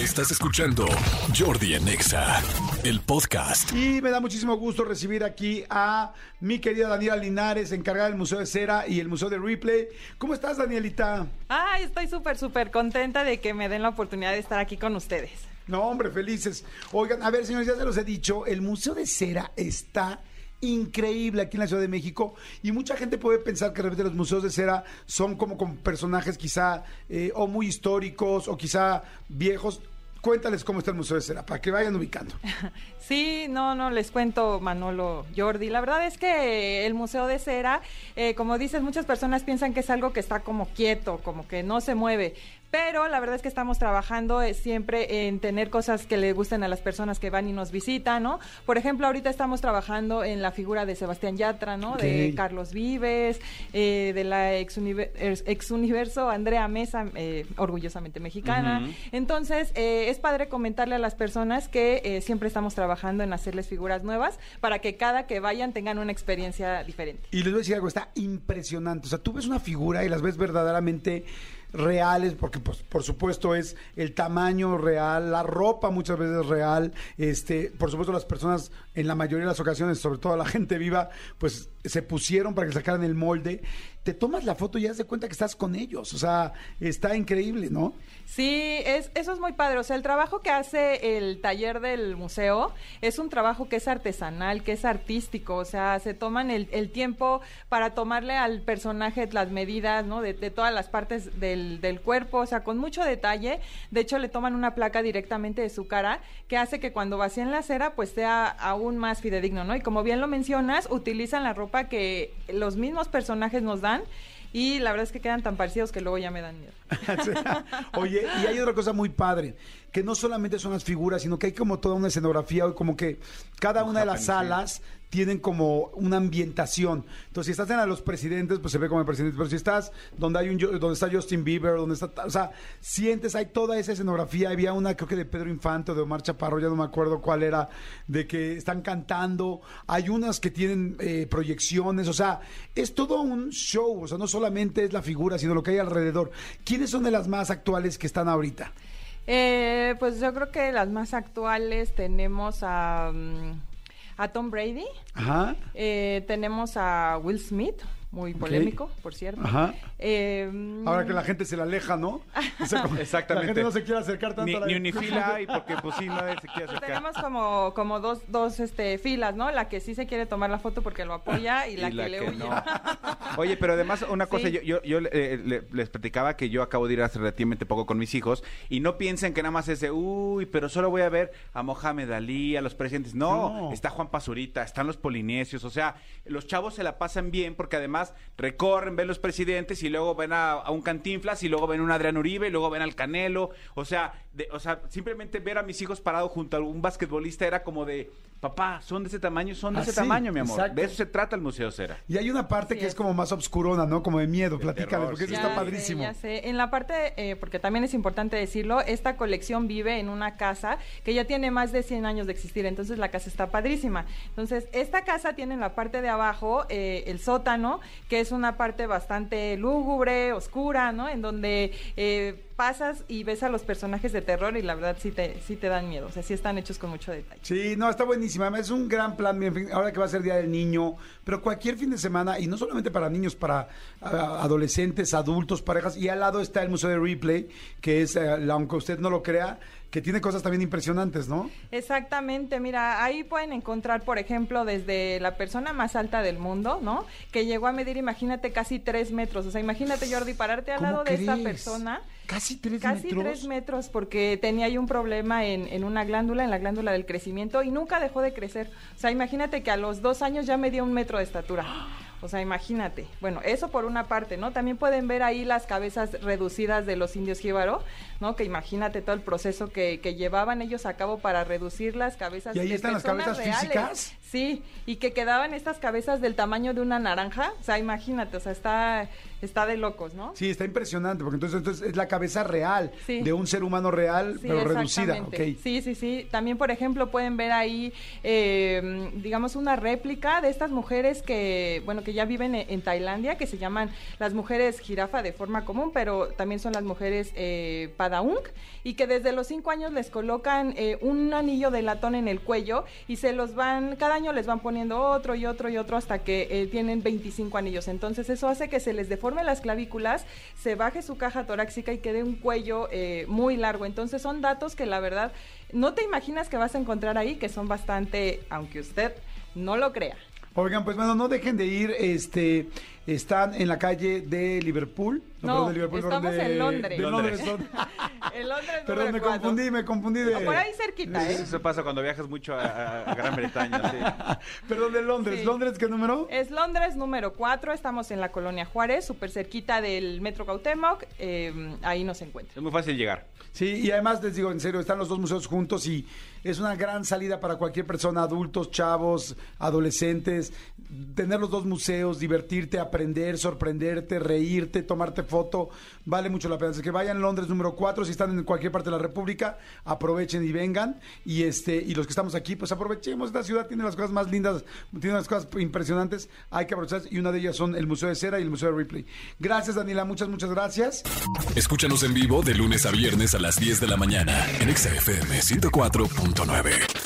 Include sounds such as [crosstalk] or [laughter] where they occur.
Estás escuchando Jordi en Exa, el podcast. Y me da muchísimo gusto recibir aquí a mi querida Daniela Linares, encargada del Museo de Cera y el Museo de Replay. ¿Cómo estás, Danielita? Ay, estoy súper, súper contenta de que me den la oportunidad de estar aquí con ustedes. No, hombre, felices. Oigan, a ver, señores, ya se los he dicho, el Museo de Cera está increíble aquí en la Ciudad de México y mucha gente puede pensar que de repente los museos de cera son como con personajes quizá eh, o muy históricos o quizá viejos. Cuéntales cómo está el Museo de Cera, para que vayan ubicando. [laughs] Sí, no, no, les cuento, Manolo, Jordi. La verdad es que el Museo de Cera, eh, como dices, muchas personas piensan que es algo que está como quieto, como que no se mueve. Pero la verdad es que estamos trabajando eh, siempre en tener cosas que le gusten a las personas que van y nos visitan, ¿no? Por ejemplo, ahorita estamos trabajando en la figura de Sebastián Yatra, ¿no? De Carlos Vives, eh, de la ex, ex, universo Andrea Mesa, eh, orgullosamente mexicana. Entonces, es padre comentarle a las personas que siempre estamos trabajando en hacerles figuras nuevas para que cada que vayan tengan una experiencia diferente. Y les voy a decir algo, está impresionante. O sea, tú ves una figura y las ves verdaderamente reales, porque pues, por supuesto es el tamaño real, la ropa muchas veces real, este, por supuesto las personas en la mayoría de las ocasiones, sobre todo la [laughs] gente viva, pues se pusieron para que sacaran el molde. Te tomas la foto y ya se cuenta que estás con ellos, o sea, está increíble, ¿no? Sí, es, eso es muy padre. O sea, el trabajo que hace el taller del museo es un trabajo que es artesanal, que es artístico. O sea, se toman el, el tiempo para tomarle al personaje las medidas, ¿no? De, de todas las partes del, del, cuerpo, o sea, con mucho detalle. De hecho, le toman una placa directamente de su cara que hace que cuando vacíen la cera, pues sea aún más fidedigno, ¿no? Y como bien lo mencionas, utilizan la ropa que los mismos personajes nos dan y la verdad es que quedan tan parecidos que luego ya me dan miedo. [laughs] Oye, y hay otra cosa muy padre, que no solamente son las figuras, sino que hay como toda una escenografía, como que cada una de las salas tienen como una ambientación. Entonces, si estás en de los presidentes, pues se ve como el presidente. Pero si estás donde hay un donde está Justin Bieber, donde está, o sea, sientes, hay toda esa escenografía. Había una, creo que de Pedro Infante o de Omar Chaparro, ya no me acuerdo cuál era, de que están cantando. Hay unas que tienen eh, proyecciones, o sea, es todo un show. O sea, no solamente es la figura, sino lo que hay alrededor. ¿Quiénes son de las más actuales que están ahorita? Eh, pues yo creo que las más actuales tenemos a, mm, a Tom Brady, Ajá. Eh, tenemos a Will Smith, muy polémico, por cierto. Ajá. Eh, Ahora que la gente se la aleja, ¿no? Exactamente. [laughs] La gente no se quiere acercar tanto ni, a la... Ni unifila y [laughs] porque pues sí, nadie se quiere acercar. Tenemos como, como dos, dos este, filas, ¿no? La que sí se quiere tomar la foto porque lo apoya y [laughs] la, que, le huye. No. Oye, pero además una cosa, yo, yo, yo eh, les platicaba que yo acabo de ir hace relativamente poco con mis hijos y no piensen que nada más es de, uy, pero solo voy a ver a Mohamed Ali, a los presidentes. No, está Juan Pazurita, están los polinesios, o sea, los chavos se la pasan bien porque además recorren, ven los presidentes y luego ven a, un Cantinflas y luego ven a un Adrián Uribe y luego ven al Canelo. O sea, o sea, simplemente ver a mis hijos parados junto a un basquetbolista era como de, papá, son de ese tamaño, son de ese tamaño, mi amor. De eso se trata el Museo Cera. Y hay una parte que es. como más obscurona, ¿no? Como de miedo, platícame, porque eso está padrísimo. ya sé. En la parte, eh, porque también es importante decirlo, esta colección vive en una casa que ya tiene más de 100 años de existir, entonces la casa está padrísima. Entonces, esta casa tiene en la parte de abajo eh, el sótano, que es una parte bastante lúgubre, oscura, ¿no? En donde... Eh, pasas y ves a los personajes de terror y la verdad sí te, sí te dan miedo. O sea, sí están hechos con mucho detalle. Sí, no, está buenísima. Es un gran plan, ahora que va a ser Día del Niño, pero cualquier fin de semana, y no solamente para niños, para adolescentes, adultos, parejas, y al lado está el Museo de Replay, que es, eh, aunque usted no lo crea, que tiene cosas también impresionantes, ¿no? Exactamente, mira, ahí pueden encontrar, por ejemplo, desde la persona más alta del mundo, ¿no? Que llegó a medir, imagínate, casi tres metros. O sea, imagínate, Jordi, pararte al lado de esta persona. Casi tres metros. Casi tres metros, porque tenía ahí un problema en, en, una glándula, en la glándula del crecimiento, y nunca dejó de crecer. O sea, imagínate que a los dos años ya medía un metro de estatura. O sea, imagínate. Bueno, eso por una parte, ¿no? También pueden ver ahí las cabezas reducidas de los indios jíbaro, ¿no? Que imagínate todo el proceso que, llevaban ellos a cabo para reducir las cabezas. ¿Y ahí están las cabezas físicas? Sí, y que quedaban estas cabezas del tamaño de una naranja. O sea, imagínate, o sea, está está de locos, ¿no? Sí, está impresionante, porque entonces, entonces es la cabeza real Sí. de un ser humano real, Sí, pero reducida. exactamente. ok. Sí, sí, sí. También, por ejemplo, pueden ver ahí, eh, digamos, una réplica de estas mujeres que, bueno, que ya viven en, en Tailandia, que se llaman las mujeres jirafa de forma común, pero también son las mujeres eh, padaung, y que desde los cinco años les colocan eh, un anillo de latón en el cuello y se los van, cada año les van poniendo otro y otro y otro hasta que eh, tienen 25 anillos. Entonces eso hace que se les deforme las clavículas, se baje su caja torácica y quede un cuello eh, muy largo. Entonces son datos que la verdad no te imaginas que vas a encontrar ahí, que son bastante, aunque usted no lo crea. Oigan, pues bueno, no dejen de ir, este, están en la calle de Liverpool. No, perdón, estamos de- en Londres. De Londres. [laughs] En Londres Perdón, me cuatro. confundí, me confundí de... O por ahí cerquita, ¿eh? Eso pasa cuando viajas mucho a, a- a Gran Bretaña. sí. [laughs] Perdón, de Londres. Sí. ¿Londres qué número? Es Londres número 4, estamos en la colonia Juárez, súper cerquita del Metro Cautemoc, eh, ahí nos encuentran. Es muy fácil llegar. Sí, y además les digo, en serio, están los dos museos juntos y es una gran salida para cualquier persona, adultos, chavos, adolescentes. Tener los dos museos, divertirte, aprender, sorprenderte, reírte, tomarte foto, vale mucho la pena. Así que vayan Londres número 4, si están en cualquier parte de la República, aprovechen y vengan. Y este y los que estamos aquí, pues aprovechemos. Esta ciudad tiene las cosas más lindas, tiene unas cosas impresionantes, hay que aprovechar. Y una de ellas son el Museo de Cera y el Museo de Ripley. Gracias, Daniela, muchas, muchas gracias. Escúchanos en vivo de lunes a viernes a las 10 de la mañana en Exa FM 104.9.